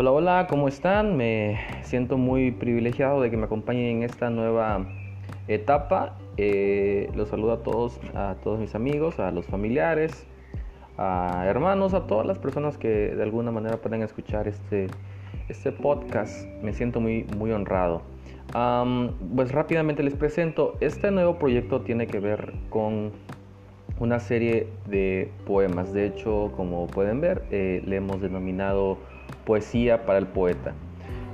Hola, hola, ¿cómo están? Me siento muy privilegiado de que me acompañen en esta nueva etapa. Eh, los saludo a todos, a todos mis amigos, a los familiares, a hermanos, a todas las personas que de alguna manera pueden escuchar este, este podcast. Me siento muy, muy honrado. pues rápidamente les presento, este nuevo proyecto tiene que ver con una serie de poemas. De hecho, como pueden ver, eh, le hemos denominado poesía para el poeta.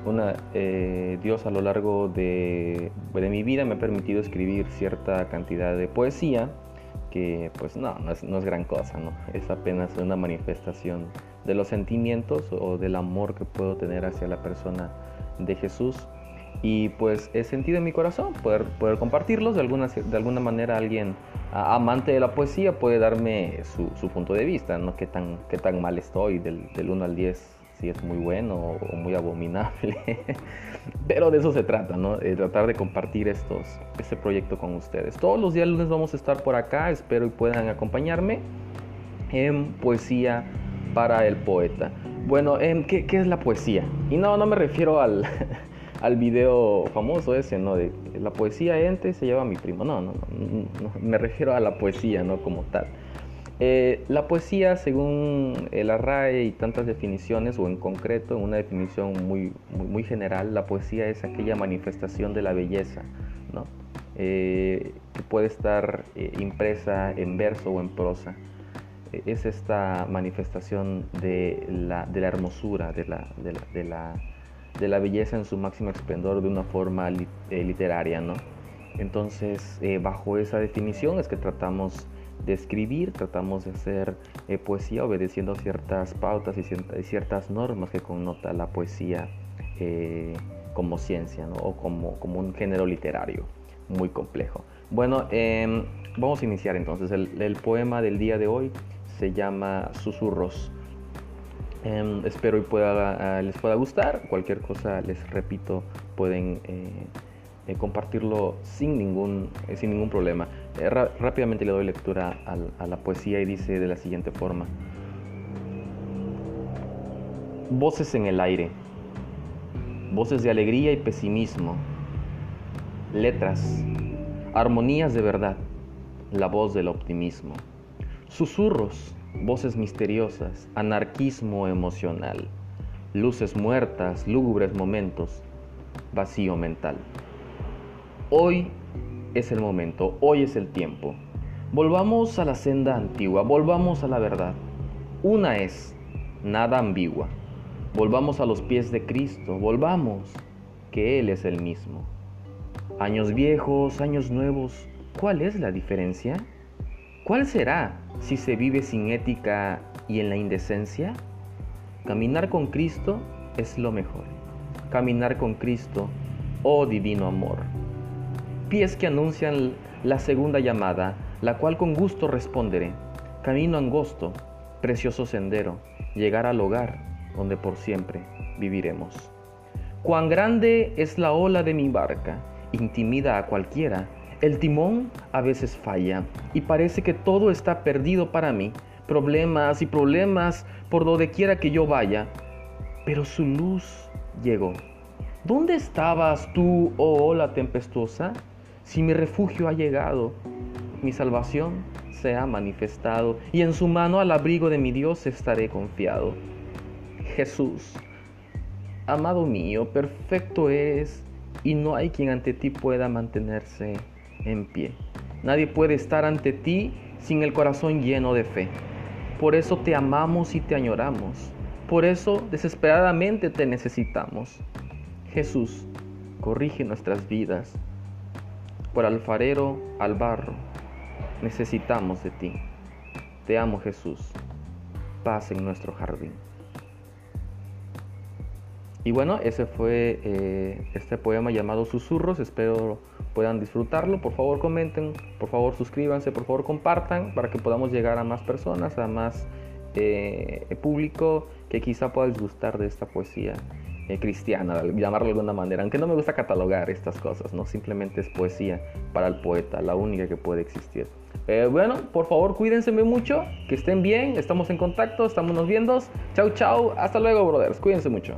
Una, eh, Dios a lo largo de, mi vida me ha permitido escribir cierta cantidad de poesía que pues no, no es, no es, gran cosa, ¿no? es apenas una manifestación de los sentimientos o del amor que puedo tener hacia la persona de Jesús y pues he sentido en mi corazón poder, poder compartirlos de alguna, de alguna manera alguien amante de la poesía puede darme su, su punto de vista, ¿no? Qué tan, qué tan mal estoy del, del 1 al 10 si es muy bueno o muy abominable. Pero de eso se trata, ¿no? De tratar de compartir estos, este proyecto con ustedes. Todos los días lunes vamos a estar por acá, espero y puedan acompañarme en Poesía para el Poeta. Bueno, ¿qué, ¿qué, es la poesía? Y no, no me refiero al, al video famoso ese, ¿no? De la poesía ente se lleva mi primo. No, no, no, me refiero a la poesía, ¿no? Como tal. Eh, la poesía, según el RAE y tantas definiciones, o en concreto, en una definición muy, muy, general, la poesía es aquella manifestación de la belleza, ¿no? Eh, que puede estar eh, impresa en verso o en prosa. es esta manifestación de la, de la hermosura, de la, de, la, de, la, de la, belleza en su máximo esplendor de una forma literaria, ¿no? Entonces, bajo esa definición es que tratamos de escribir, tratamos de hacer eh, poesía obedeciendo ciertas pautas y ciertas normas que connota la poesía eh, como ciencia o como, un género literario muy complejo. Bueno, em, vamos a iniciar entonces. El, poema del día de hoy se llama Susurros. Em, espero y pueda, les pueda gustar. Cualquier cosa, les repito, pueden eh, compartirlo sin ningún, eh, sin ningún problema. Eh, rápidamente le doy lectura a la poesía y dice de la siguiente forma. Voces en el aire, voces de alegría y pesimismo, letras, armonías de verdad, la voz del optimismo, susurros, voces misteriosas, anarquismo emocional, luces muertas, lúgubres momentos, vacío mental. Hoy es el momento, hoy es el tiempo. Volvamos a la senda antigua, volvamos a la verdad. Una es, nada ambigua. Volvamos a los pies de Cristo, volvamos, que Él es el mismo. Años viejos, años nuevos, ¿cuál es la diferencia? ¿Cuál será si se vive sin ética y en la indecencia? Caminar con Cristo es lo mejor. Caminar con Cristo, oh divino amor pies que anuncian la segunda llamada, la cual con gusto responderé. Camino angosto, precioso sendero, llegar al hogar donde por siempre viviremos. Cuán grande es la ola de mi barca, intimida a cualquiera. El timón a veces falla y parece que todo está perdido para mí, problemas y problemas por donde quiera que yo vaya. Pero su luz llegó. ¿Dónde estabas tú, oh ola tempestuosa? Si mi refugio ha llegado, mi salvación se ha manifestado, y en su mano al abrigo de mi Dios estaré confiado. Jesús, amado mío, perfecto eres, y no hay quien ante ti pueda mantenerse en pie. Nadie puede estar ante ti sin el corazón lleno de fe. Por eso te amamos y te añoramos. Por eso desesperadamente te necesitamos. Jesús, corrige nuestras vidas por alfarero al barro, necesitamos de ti. Te amo Jesús, paz en nuestro jardín. Y bueno, ese fue eh, este poema llamado Susurros. Espero puedan disfrutarlo. Por favor comenten, por favor suscríbanse, por favor compartan para que podamos llegar a más personas, a más eh, público que quizá pueda disgustar de esta poesía. Eh, cristiana, llamarlo de alguna manera, aunque no me gusta catalogar estas cosas, ¿no? Simplemente es poesía para el poeta, la única que puede existir. Eh, bueno, por favor, cuídense mucho, que estén bien, estamos en contacto, estamos nos viendo. Chau, chau, hasta luego, brothers, cuídense mucho.